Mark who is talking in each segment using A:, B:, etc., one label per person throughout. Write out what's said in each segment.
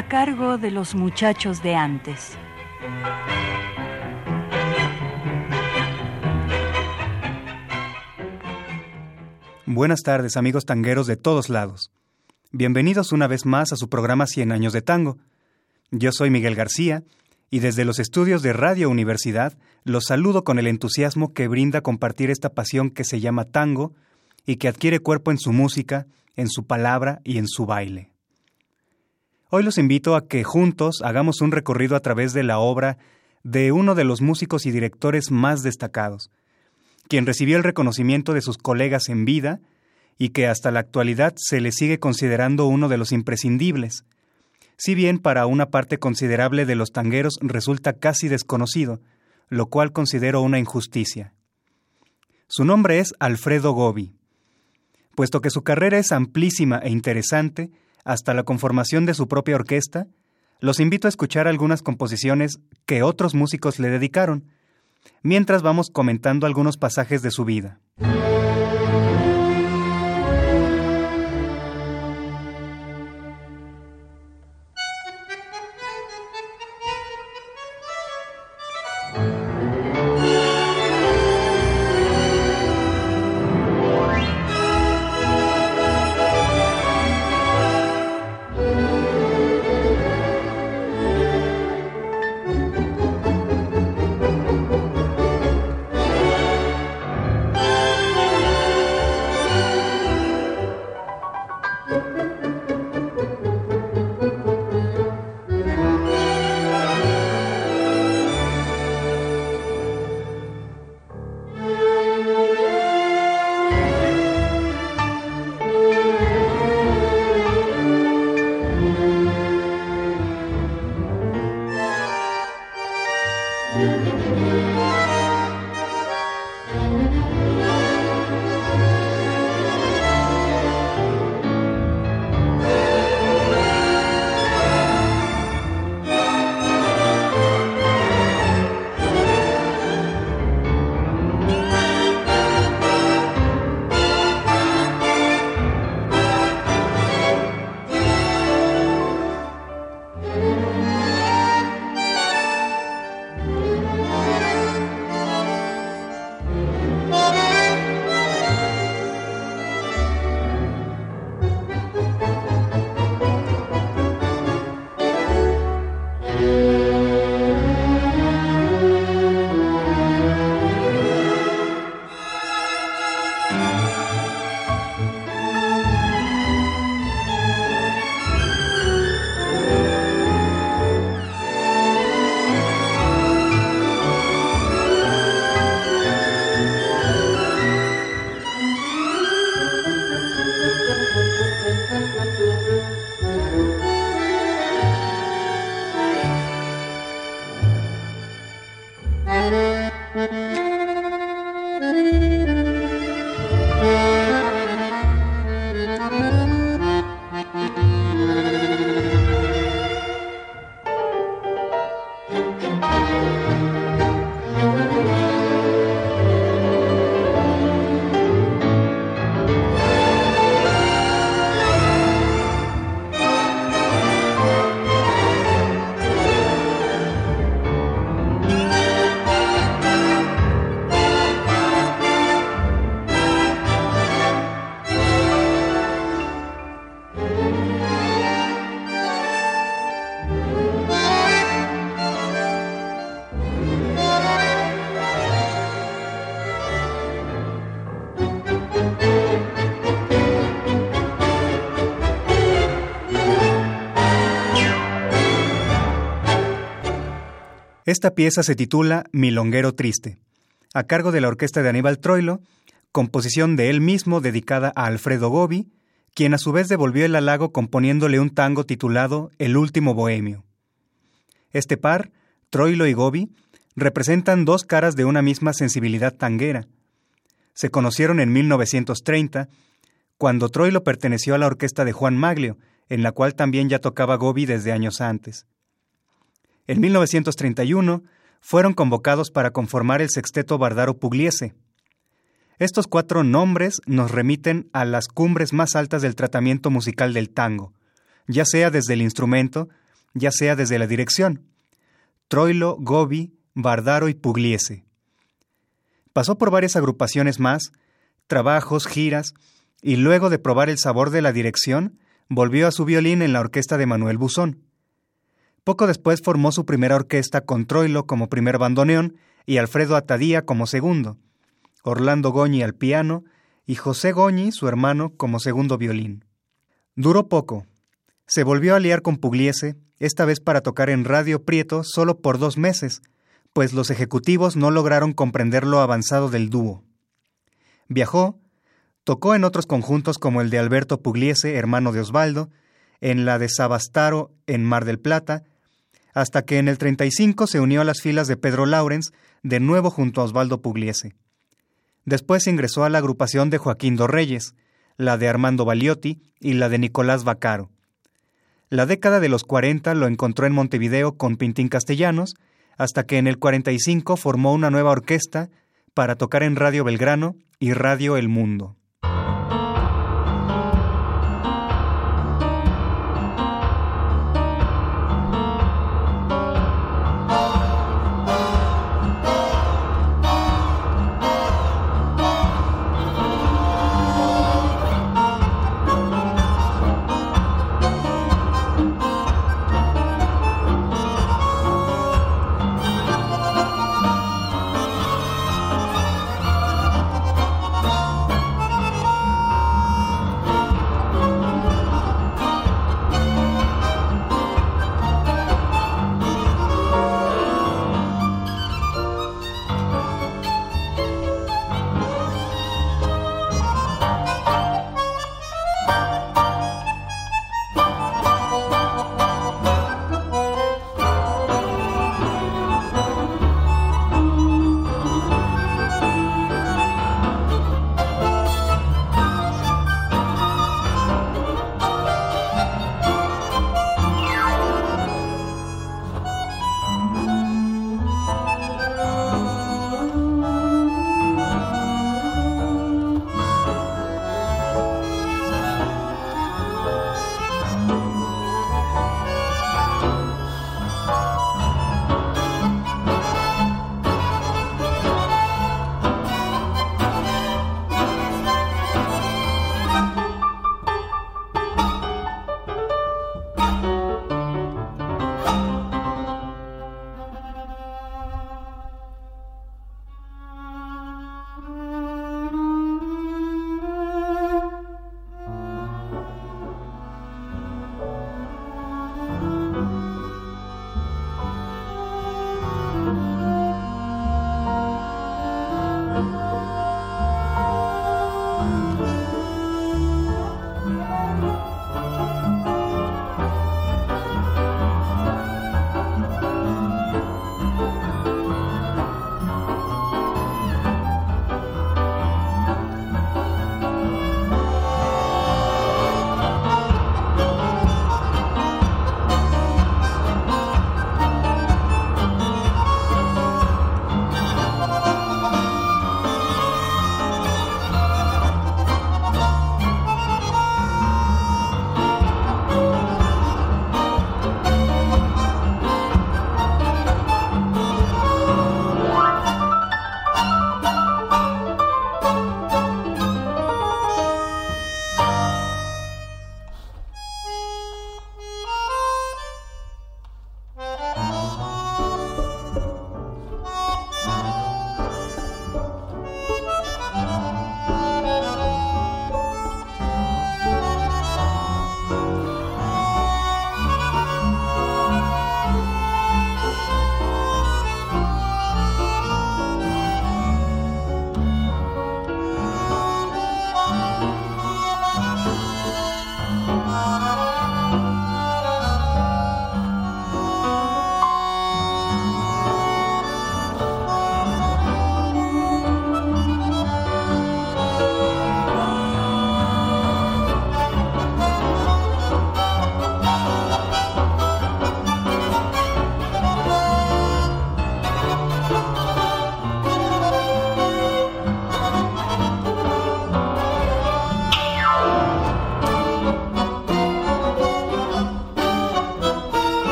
A: A cargo de los muchachos de antes.
B: Buenas tardes amigos tangueros de todos lados. Bienvenidos una vez más a su programa Cien años de tango. Yo soy Miguel García y desde los estudios de Radio Universidad los saludo con el entusiasmo que brinda compartir esta pasión que se llama tango y que adquiere cuerpo en su música, en su palabra y en su baile. Hoy los invito a que juntos hagamos un recorrido a través de la obra de uno de los músicos y directores más destacados, quien recibió el reconocimiento de sus colegas en vida y que hasta la actualidad se le sigue considerando uno de los imprescindibles, si bien para una parte considerable de los tangueros resulta casi desconocido, lo cual considero una injusticia. Su nombre es Alfredo Gobi. Puesto que su carrera es amplísima e interesante, hasta la conformación de su propia orquesta, los invito a escuchar algunas composiciones que otros músicos le dedicaron, mientras vamos comentando algunos pasajes de su vida. Esta pieza se titula Milonguero Triste, a cargo de la orquesta de Aníbal Troilo, composición de él mismo dedicada a Alfredo Gobi, quien a su vez devolvió el halago componiéndole un tango titulado El último bohemio. Este par, Troilo y Gobi, representan dos caras de una misma sensibilidad tanguera. Se conocieron en 1930, cuando Troilo perteneció a la orquesta de Juan Maglio, en la cual también ya tocaba Gobi desde años antes. En 1931 fueron convocados para conformar el sexteto Bardaro Pugliese. Estos cuatro nombres nos remiten a las cumbres más altas del tratamiento musical del tango, ya sea desde el instrumento, ya sea desde la dirección. Troilo, Gobi, Bardaro y Pugliese. Pasó por varias agrupaciones más, trabajos, giras, y luego de probar el sabor de la dirección, volvió a su violín en la orquesta de Manuel Buzón. Poco después formó su primera orquesta con Troilo como primer bandoneón y Alfredo Atadía como segundo, Orlando Goñi al piano y José Goñi, su hermano, como segundo violín. Duró poco. Se volvió a liar con Pugliese, esta vez para tocar en Radio Prieto solo por dos meses, pues los ejecutivos no lograron comprender lo avanzado del dúo. Viajó, tocó en otros conjuntos como el de Alberto Pugliese, hermano de Osvaldo, en la de Sabastaro en Mar del Plata, hasta que en el 35 se unió a las filas de Pedro Laurens, de nuevo junto a Osvaldo Pugliese. Después ingresó a la agrupación de Joaquín Dorreyes, la de Armando Baliotti y la de Nicolás Vaccaro. La década de los 40 lo encontró en Montevideo con Pintín Castellanos, hasta que en el 45 formó una nueva orquesta para tocar en Radio Belgrano y Radio El Mundo.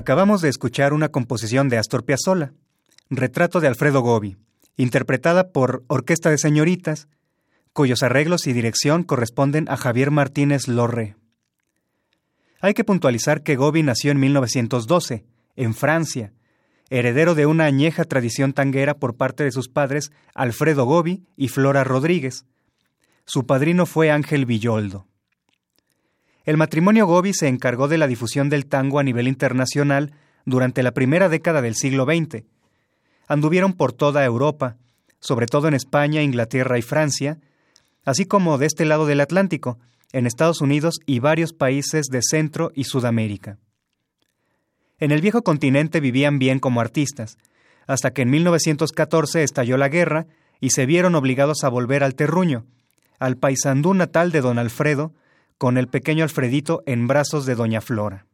B: Acabamos de escuchar una composición de Astor Piazzolla, Retrato de Alfredo Gobi, interpretada por Orquesta de Señoritas, cuyos arreglos y dirección corresponden a Javier Martínez Lorre. Hay que puntualizar que Gobi nació en 1912, en Francia, heredero de una añeja tradición tanguera por parte de sus padres Alfredo Gobi y Flora Rodríguez. Su padrino fue Ángel Villoldo. El matrimonio Gobi se encargó de la difusión del tango a nivel internacional durante la primera década del siglo XX. Anduvieron por toda Europa, sobre todo en España, Inglaterra y Francia, así como de este lado del Atlántico, en Estados Unidos y varios países de Centro y Sudamérica. En el viejo continente vivían bien como artistas, hasta que en 1914 estalló la guerra y se vieron obligados a volver al terruño, al paisandú natal de don Alfredo, con el pequeño Alfredito en brazos de doña Flora.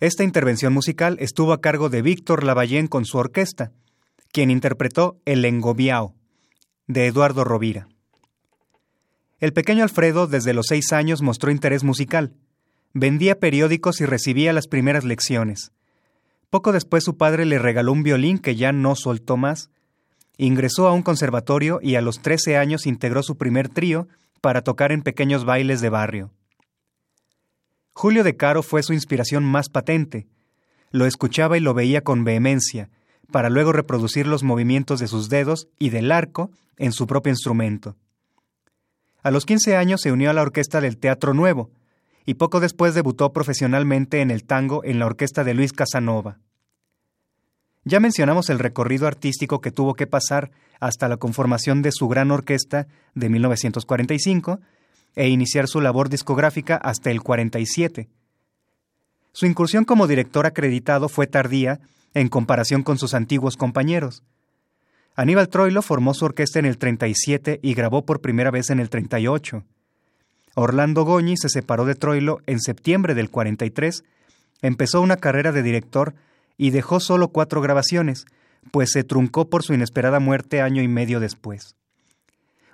B: Esta intervención musical estuvo a cargo de Víctor Lavallén con su orquesta, quien interpretó El Engobiao, de Eduardo Rovira. El pequeño Alfredo desde los seis años mostró interés musical. Vendía periódicos y recibía las primeras lecciones. Poco después su padre le regaló un violín que ya no soltó más. Ingresó a un conservatorio y a los trece años integró su primer trío para tocar en pequeños bailes de barrio. Julio de Caro fue su inspiración más patente. Lo escuchaba y lo veía con vehemencia, para luego reproducir los movimientos de sus dedos y del arco en su propio instrumento. A los 15 años se unió a la orquesta del Teatro Nuevo y poco después debutó profesionalmente en el tango en la orquesta de Luis Casanova. Ya mencionamos el recorrido artístico que tuvo que pasar hasta la conformación de su gran orquesta de 1945 e iniciar su labor discográfica hasta el 47. Su incursión como director acreditado fue tardía en comparación con sus antiguos compañeros. Aníbal Troilo formó su orquesta en el 37 y grabó por primera vez en el 38. Orlando Goñi se separó de Troilo en septiembre del 43, empezó una carrera de director y dejó solo cuatro grabaciones, pues se truncó por su inesperada muerte año y medio después.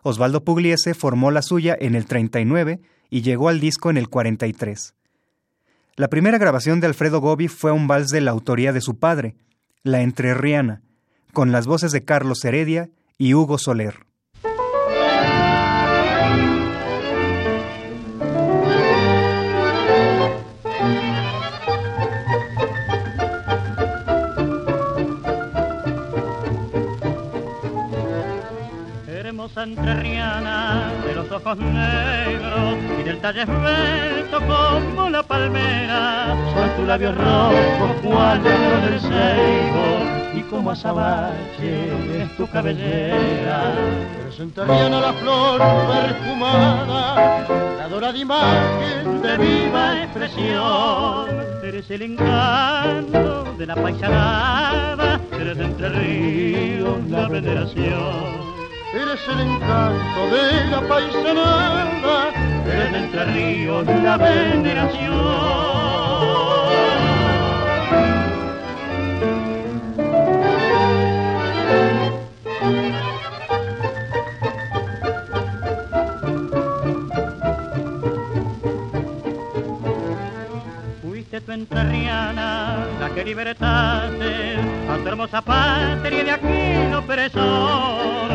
B: Osvaldo Pugliese formó la suya en el 39 y llegó al disco en el 43. La primera grabación de Alfredo Gobi fue un vals de la autoría de su padre, La Entrerriana, con las voces de Carlos Heredia y Hugo Soler.
C: Entrerriana de los ojos negros y del talle esbelto como la palmera. Son tus labios rojos cual del ceibo y como azabache es tu cabellera. Eres entrerriana la flor perfumada, la dorada imagen de viva expresión. Eres el encanto de la paisanada, eres Entre Ríos la veneración eres el encanto de la paisanada, eres de Entre Ríos la veneración. Tu entrerriana, la que libertaste a tu hermosa patria de aquí no opresor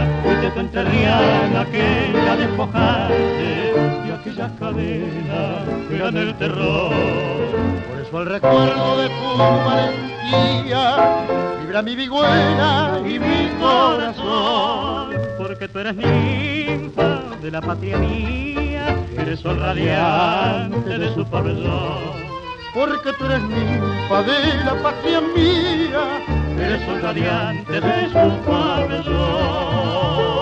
C: de tu entrerriana que la despojaste y aquellas cadenas eran el terror. Por eso el recuerdo de tu valentía vibra mi vigüena y mi corazón. Porque tú eres ninfa de la patria mía, eres sol radiante de su pabellón porque tú eres ninfa de la patria mía, eres sol radiante de su pabellón.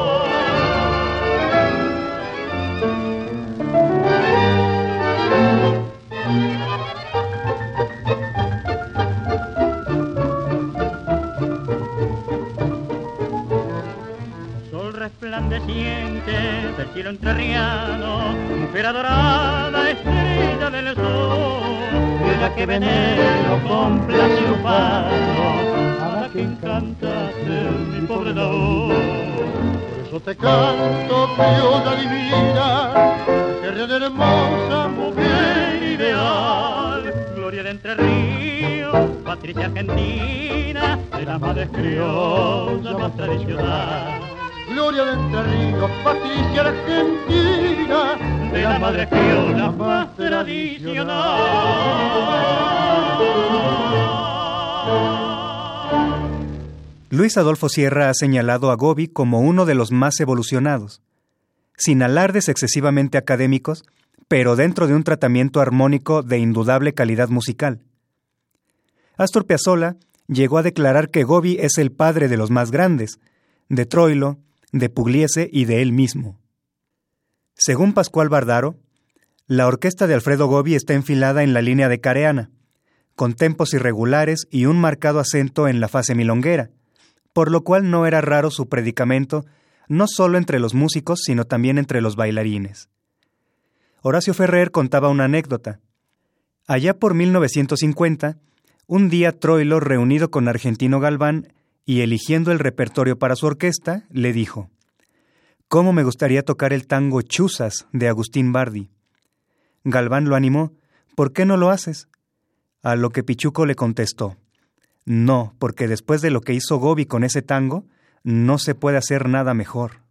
C: Resplandeciente del cielo entrerriano, mujer adorada, estrella del sol, de la que venero con placer a la que encantaste mi pobre labor. Por eso te canto, criolla divina, tierra hermosa, mujer ideal, gloria de Entre Ríos, Patricia Argentina, de las madres criollas más tradicional gloria de Entre Ríos, Patricia Argentina, de la madre criolla más tradicional.
B: Luis Adolfo Sierra ha señalado a Gobi como uno de los más evolucionados, sin alardes excesivamente académicos, pero dentro de un tratamiento armónico de indudable calidad musical. Astor Piazzolla llegó a declarar que Gobi es el padre de los más grandes, de Troilo, de Pugliese y de él mismo. Según Pascual Bardaro, la orquesta de Alfredo Gobi está enfilada en la línea de Careana, con tempos irregulares y un marcado acento en la fase milonguera, por lo cual no era raro su predicamento no solo entre los músicos, sino también entre los bailarines. Horacio Ferrer contaba una anécdota. Allá por 1950, un día Troilo, reunido con Argentino Galván, y eligiendo el repertorio para su orquesta, le dijo, ¿Cómo me gustaría tocar el tango Chuzas de Agustín Bardi? Galván lo animó, ¿por qué no lo haces? A lo que Pichuco le contestó, no, porque después de lo que hizo Gobi con ese tango, no se puede hacer nada mejor.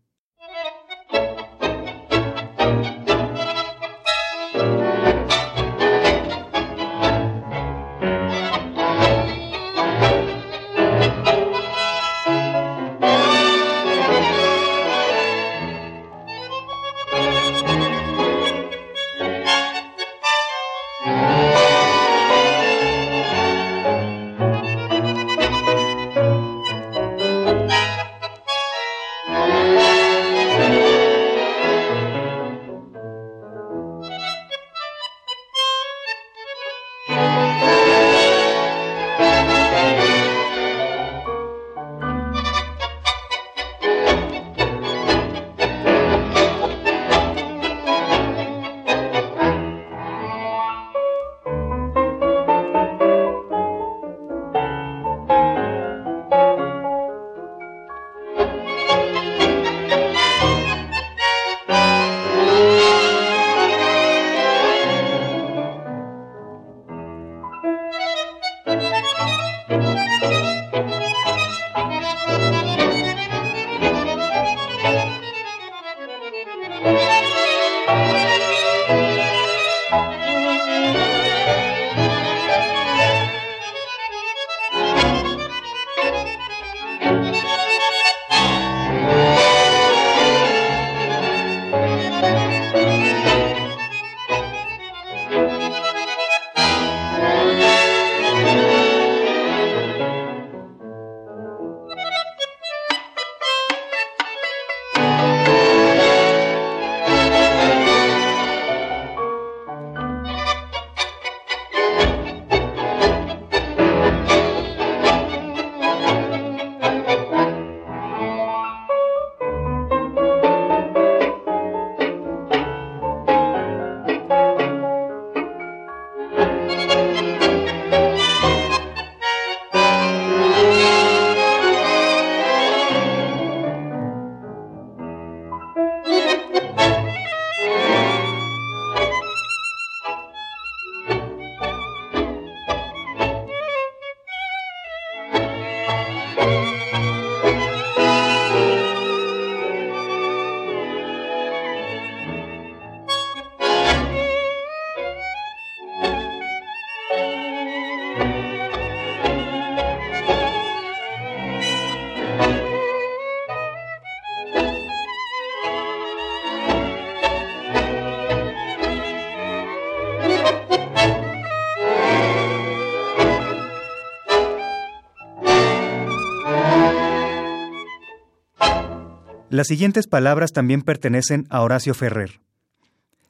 B: Las siguientes palabras también pertenecen a Horacio Ferrer.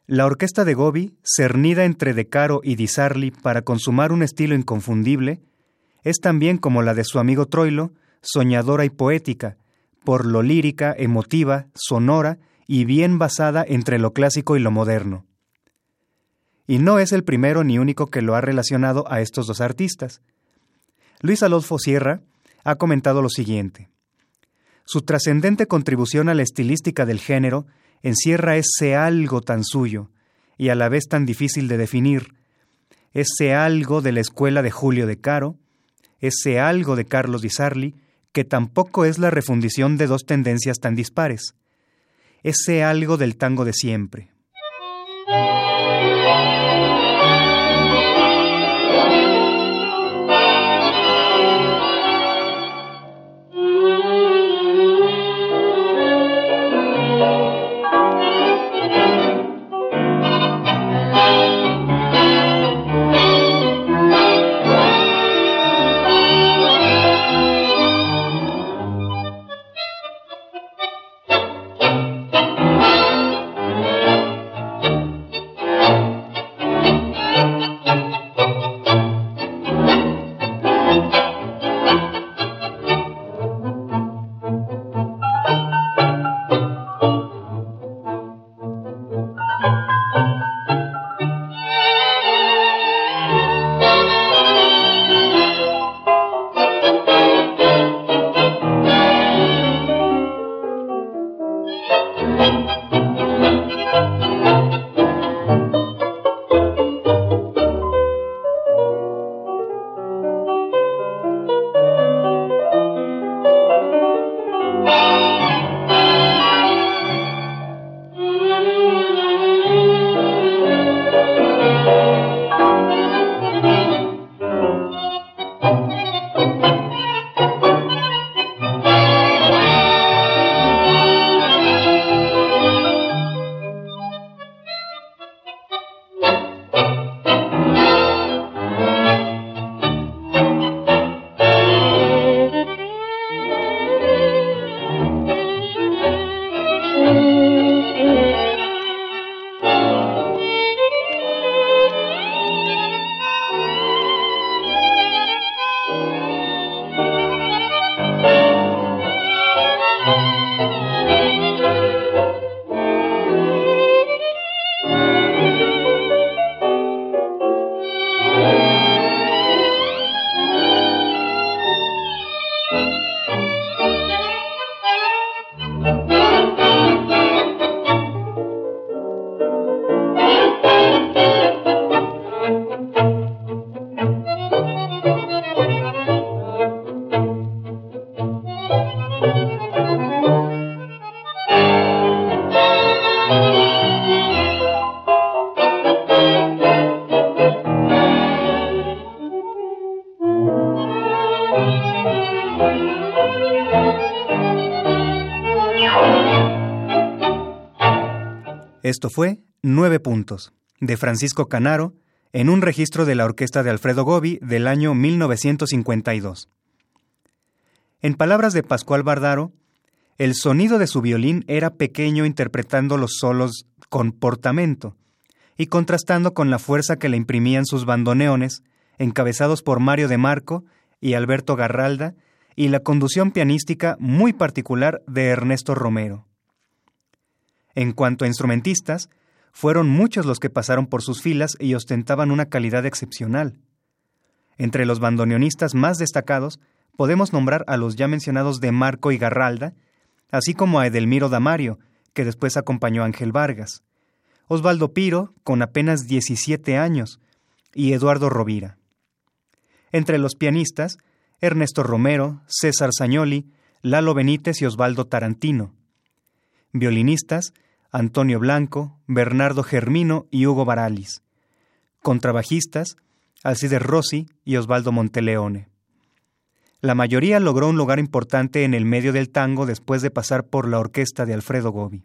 B: La orquesta de Gobi, cernida entre De Caro y Di Sarli para consumar un estilo inconfundible, es también como la de su amigo Troilo, soñadora y poética, por lo lírica, emotiva, sonora y bien basada entre lo clásico y lo moderno. Y no es el primero ni único que lo ha relacionado a estos dos artistas. Luis Adolfo Sierra ha comentado lo siguiente. Su trascendente contribución a la estilística del género encierra ese algo tan suyo y a la vez tan difícil de definir, ese algo de la escuela de Julio de Caro, ese algo de Carlos Di Sarli, que tampoco es la refundición de dos tendencias tan dispares, ese algo del tango de siempre. Esto fue Nueve Puntos, de Francisco Canaro, en un registro de la orquesta de Alfredo Gobi del año 1952. En palabras de Pascual Bardaro, el sonido de su violín era pequeño interpretando los solos con portamento y contrastando con la fuerza que le imprimían sus bandoneones, encabezados por Mario de Marco y Alberto Garralda, y la conducción pianística muy particular de Ernesto Romero. En cuanto a instrumentistas, fueron muchos los que pasaron por sus filas y ostentaban una calidad excepcional. Entre los bandoneonistas más destacados podemos nombrar a los ya mencionados de Marco y Garralda, así como a Edelmiro Damario, que después acompañó a Ángel Vargas, Osvaldo Piro, con apenas 17 años, y Eduardo Rovira. Entre los pianistas, Ernesto Romero, César Sañoli, Lalo Benítez y Osvaldo Tarantino. Violinistas, Antonio Blanco, Bernardo Germino y Hugo Baralis. Contrabajistas, Alcides Rossi y Osvaldo Monteleone. La mayoría logró un lugar importante en el medio del tango después de pasar por la orquesta de Alfredo Gobi.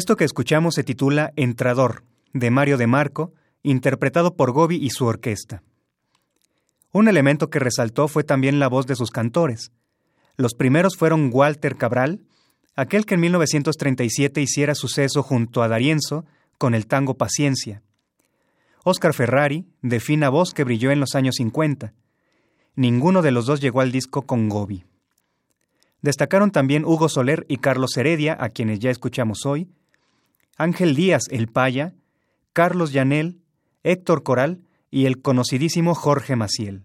B: Esto que escuchamos se titula Entrador, de Mario de Marco, interpretado por Gobi y su orquesta. Un elemento que resaltó fue también la voz de sus cantores. Los primeros fueron Walter Cabral, aquel que en 1937 hiciera suceso junto a Darienzo con el tango Paciencia. Oscar Ferrari, de fina voz que brilló en los años 50. Ninguno de los dos llegó al disco con Gobi. Destacaron también Hugo Soler y Carlos Heredia, a quienes ya escuchamos hoy, Ángel Díaz el Paya, Carlos Llanel, Héctor Coral y el conocidísimo Jorge Maciel.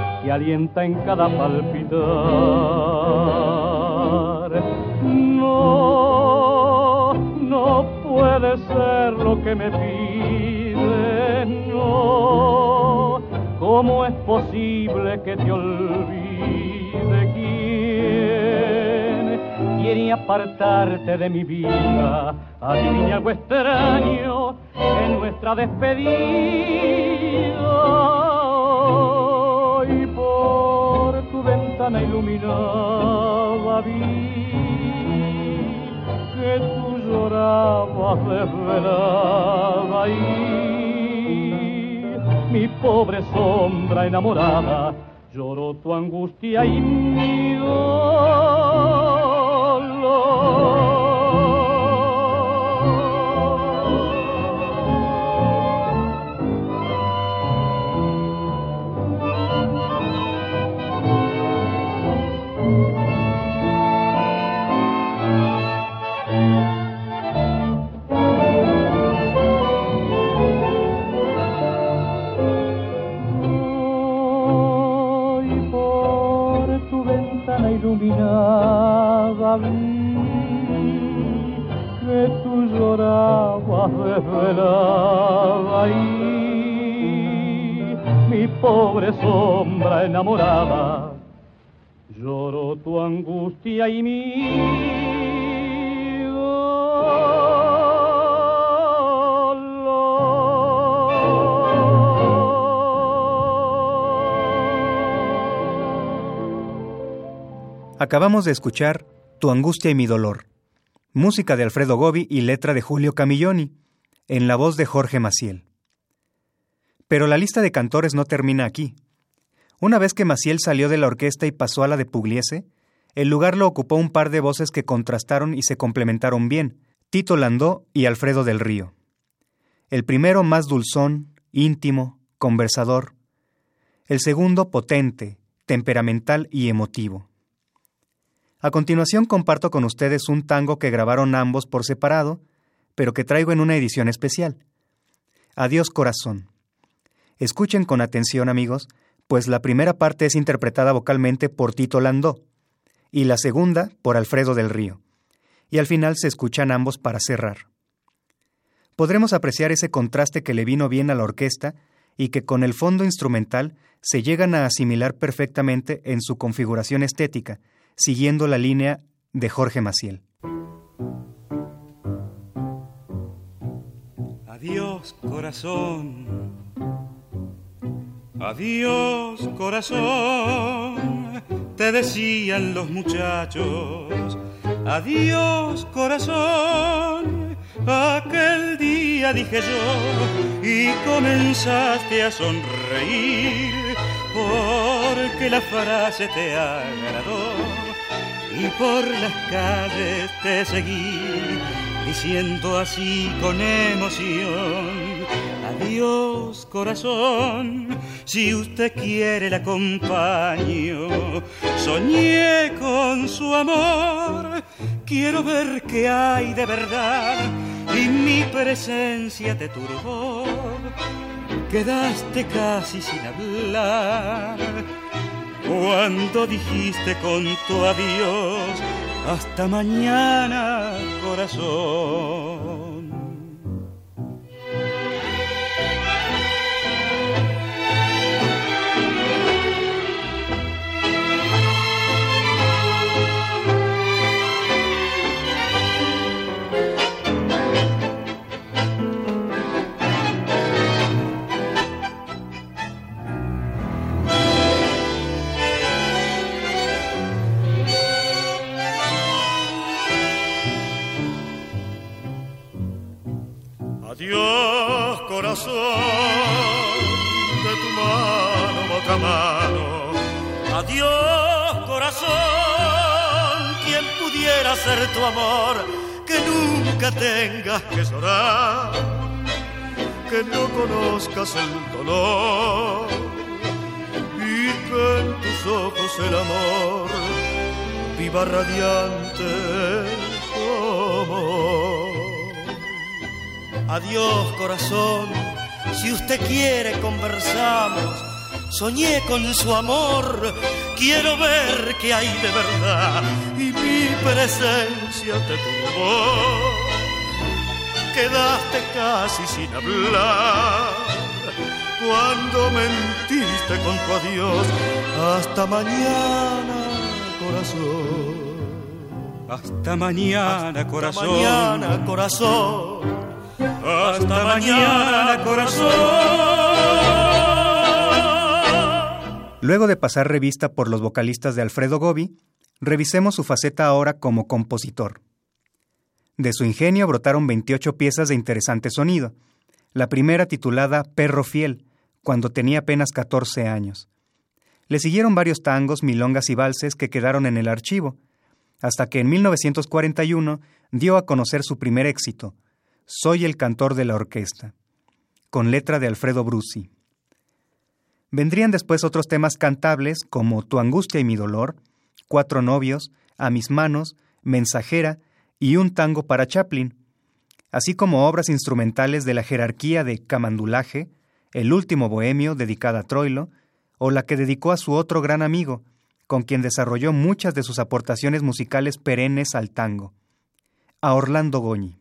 C: que alienta en cada palpitar. No, no puede ser lo que me pide, no. ¿Cómo es posible que te olvide quién quiere apartarte de mi vida? Adivina algo extraño en nuestra despedida ventana iluminada vi que tú llorabas desvelada y mi pobre sombra enamorada, lloro tu angustia y mi pobre y mi
B: Acabamos de escuchar Tu angustia y mi dolor, música de Alfredo Gobi y letra de Julio Camilloni, en la voz de Jorge Maciel. Pero la lista de cantores no termina aquí. Una vez que Maciel salió de la orquesta y pasó a la de Pugliese, el lugar lo ocupó un par de voces que contrastaron y se complementaron bien, Tito Landó y Alfredo del Río. El primero más dulzón, íntimo, conversador. El segundo potente, temperamental y emotivo. A continuación comparto con ustedes un tango que grabaron ambos por separado, pero que traigo en una edición especial. Adiós corazón. Escuchen con atención, amigos, pues la primera parte es interpretada vocalmente por Tito Landó y la segunda por Alfredo del Río, y al final se escuchan ambos para cerrar. Podremos apreciar ese contraste que le vino bien a la orquesta y que con el fondo instrumental se llegan a asimilar perfectamente en su configuración estética, siguiendo la línea de Jorge Maciel.
D: Adiós, corazón Adiós corazón, te decían los muchachos. Adiós corazón, aquel día dije yo y comenzaste a sonreír porque la frase te agradó y por las calles te seguí diciendo así con emoción Adiós corazón, si usted quiere la acompaño. Soñé con su amor, quiero ver qué hay de verdad y mi presencia te turbó. Quedaste casi sin hablar cuando dijiste con tu adiós hasta mañana corazón. Adiós, corazón, quien pudiera ser tu amor, que nunca tengas que llorar, que no conozcas el dolor y que en tus ojos el amor viva radiante como Adiós corazón, si usted quiere conversamos. Soñé con su amor, quiero ver qué hay de verdad y mi presencia te turbó. Quedaste casi sin hablar cuando mentiste con tu adiós. Hasta mañana, corazón. Hasta mañana, corazón. Hasta mañana, corazón. Hasta mañana, corazón.
B: Luego de pasar revista por los vocalistas de Alfredo Gobi, revisemos su faceta ahora como compositor. De su ingenio brotaron 28 piezas de interesante sonido. La primera titulada Perro Fiel, cuando tenía apenas 14 años. Le siguieron varios tangos, milongas y valses que quedaron en el archivo, hasta que en 1941 dio a conocer su primer éxito, Soy el cantor de la orquesta, con letra de Alfredo Brusi. Vendrían después otros temas cantables como Tu angustia y mi dolor, Cuatro novios, A mis manos, Mensajera y un tango para Chaplin, así como obras instrumentales de la jerarquía de Camandulaje, El último bohemio dedicada a Troilo, o la que dedicó a su otro gran amigo, con quien desarrolló muchas de sus aportaciones musicales perennes al tango, a Orlando Goñi.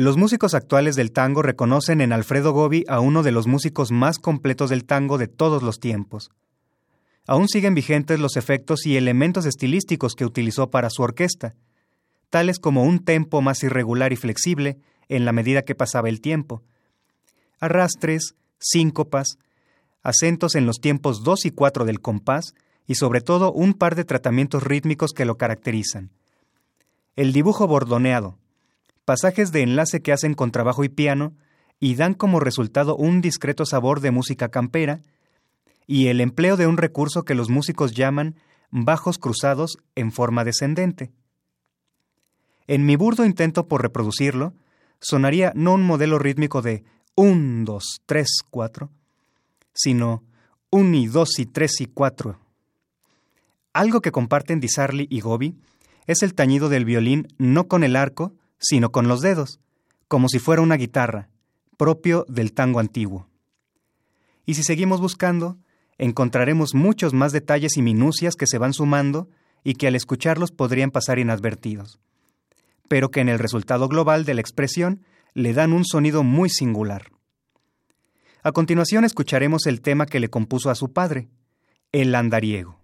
B: Los músicos actuales del tango reconocen en Alfredo Gobi a uno de los músicos más completos del tango de todos los tiempos. Aún siguen vigentes los efectos y elementos estilísticos que utilizó para su orquesta, tales como un tempo más irregular y flexible en la medida que pasaba el tiempo, arrastres, síncopas, acentos en los tiempos 2 y 4 del compás y sobre todo un par de tratamientos rítmicos que lo caracterizan. El dibujo bordoneado, pasajes de enlace que hacen con trabajo y piano y dan como resultado un discreto sabor de música campera, y el empleo de un recurso que los músicos llaman bajos cruzados en forma descendente. En mi burdo intento por reproducirlo, sonaría no un modelo rítmico de un, dos, tres, cuatro, sino un y dos y tres y cuatro. Algo que comparten Di Sarli y Gobi es el tañido del violín no con el arco, sino con los dedos, como si fuera una guitarra, propio del tango antiguo. Y si seguimos buscando, encontraremos muchos más detalles y minucias que se van sumando y que al escucharlos podrían pasar inadvertidos, pero que en el resultado global de la expresión le dan un sonido muy singular. A continuación escucharemos el tema que le compuso a su padre, el andariego.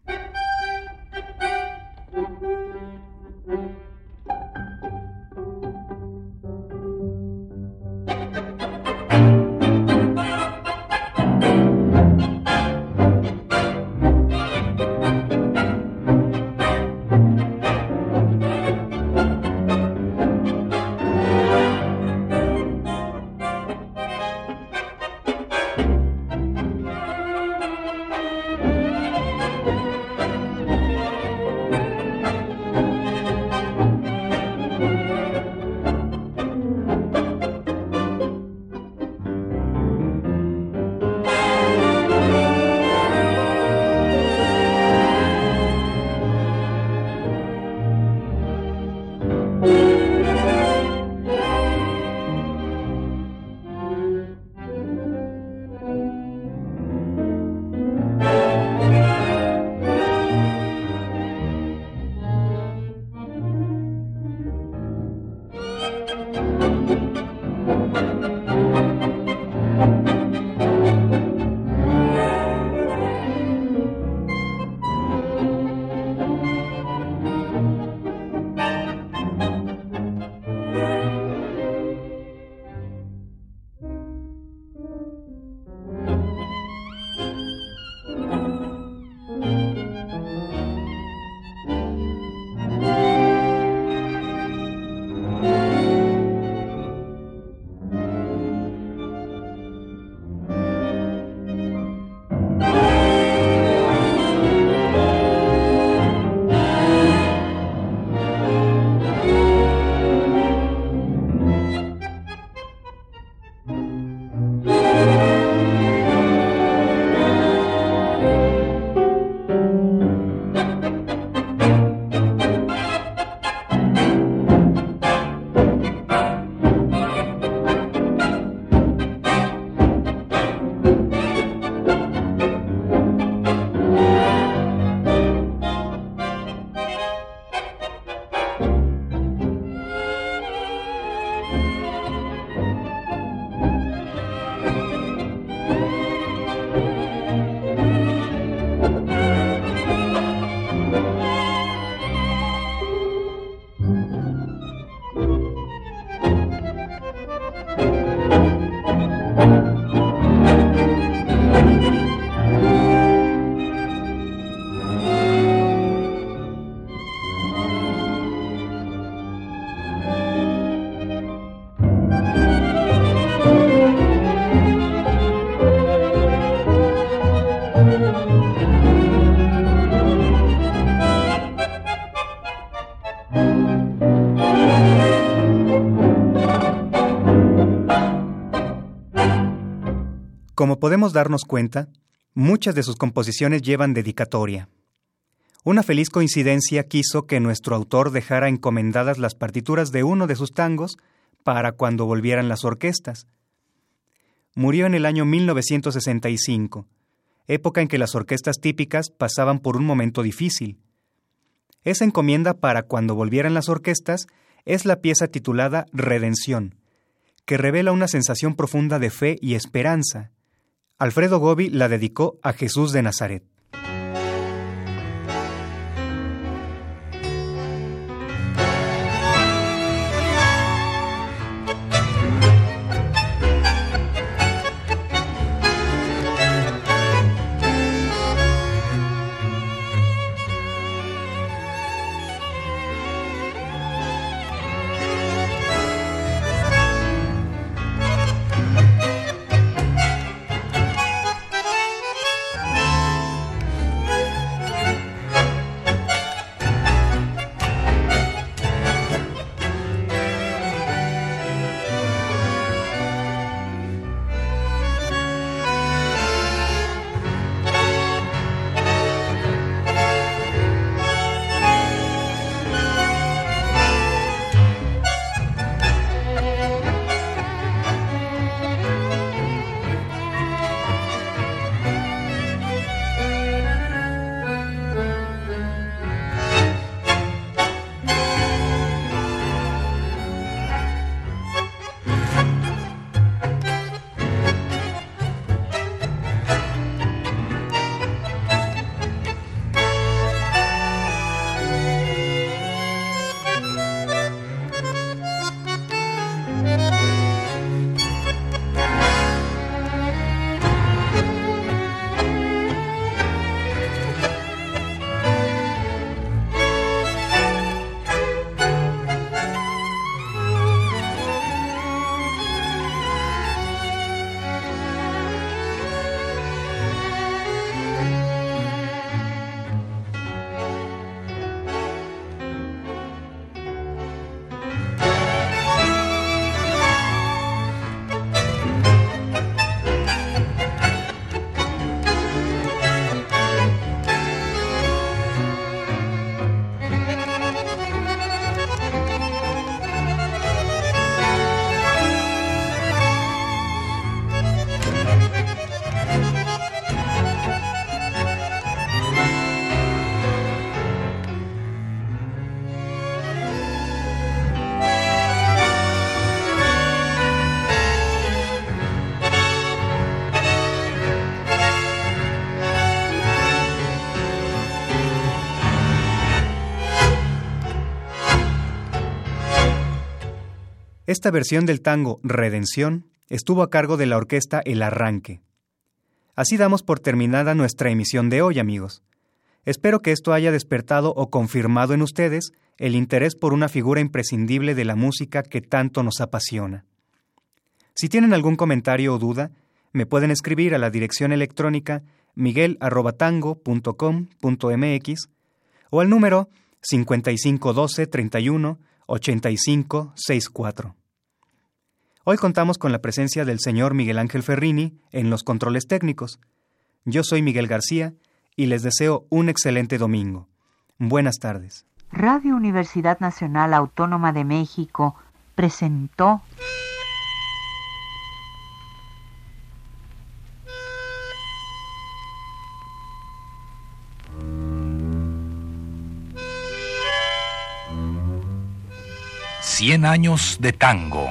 B: Como podemos darnos cuenta, muchas de sus composiciones llevan dedicatoria. Una feliz coincidencia quiso que nuestro autor dejara encomendadas las partituras de uno de sus tangos para cuando volvieran las orquestas. Murió en el año 1965, época en que las orquestas típicas pasaban por un momento difícil. Esa encomienda para cuando volvieran las orquestas es la pieza titulada Redención, que revela una sensación profunda de fe y esperanza, Alfredo Gobi la dedicó a Jesús de Nazaret. Esta versión del tango Redención estuvo a cargo de la orquesta El Arranque. Así damos por terminada nuestra emisión de hoy, amigos. Espero que esto haya despertado o confirmado en ustedes el interés por una figura imprescindible de la música que tanto nos apasiona. Si tienen algún comentario o duda, me pueden escribir a la dirección electrónica miguel.tango.com.mx o al número 5512 31 85 64. Hoy contamos con la presencia del señor Miguel Ángel Ferrini en los controles técnicos. Yo soy Miguel García y les deseo un excelente domingo. Buenas tardes.
A: Radio Universidad Nacional Autónoma de México presentó
E: Cien años de tango.